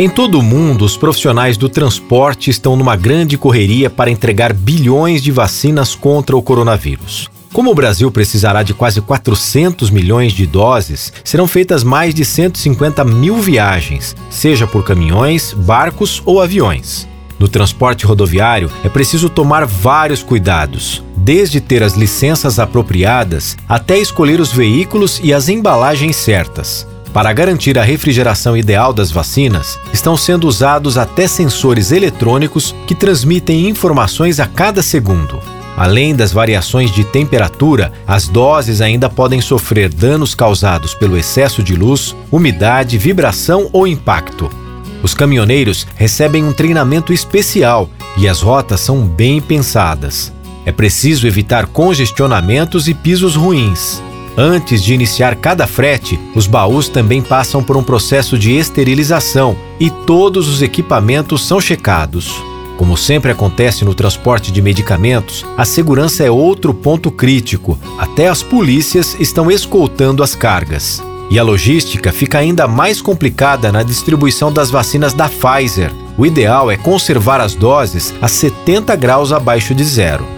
Em todo o mundo, os profissionais do transporte estão numa grande correria para entregar bilhões de vacinas contra o coronavírus. Como o Brasil precisará de quase 400 milhões de doses, serão feitas mais de 150 mil viagens, seja por caminhões, barcos ou aviões. No transporte rodoviário, é preciso tomar vários cuidados, desde ter as licenças apropriadas até escolher os veículos e as embalagens certas. Para garantir a refrigeração ideal das vacinas, estão sendo usados até sensores eletrônicos que transmitem informações a cada segundo. Além das variações de temperatura, as doses ainda podem sofrer danos causados pelo excesso de luz, umidade, vibração ou impacto. Os caminhoneiros recebem um treinamento especial e as rotas são bem pensadas. É preciso evitar congestionamentos e pisos ruins. Antes de iniciar cada frete, os baús também passam por um processo de esterilização e todos os equipamentos são checados. Como sempre acontece no transporte de medicamentos, a segurança é outro ponto crítico. Até as polícias estão escoltando as cargas. E a logística fica ainda mais complicada na distribuição das vacinas da Pfizer. O ideal é conservar as doses a 70 graus abaixo de zero.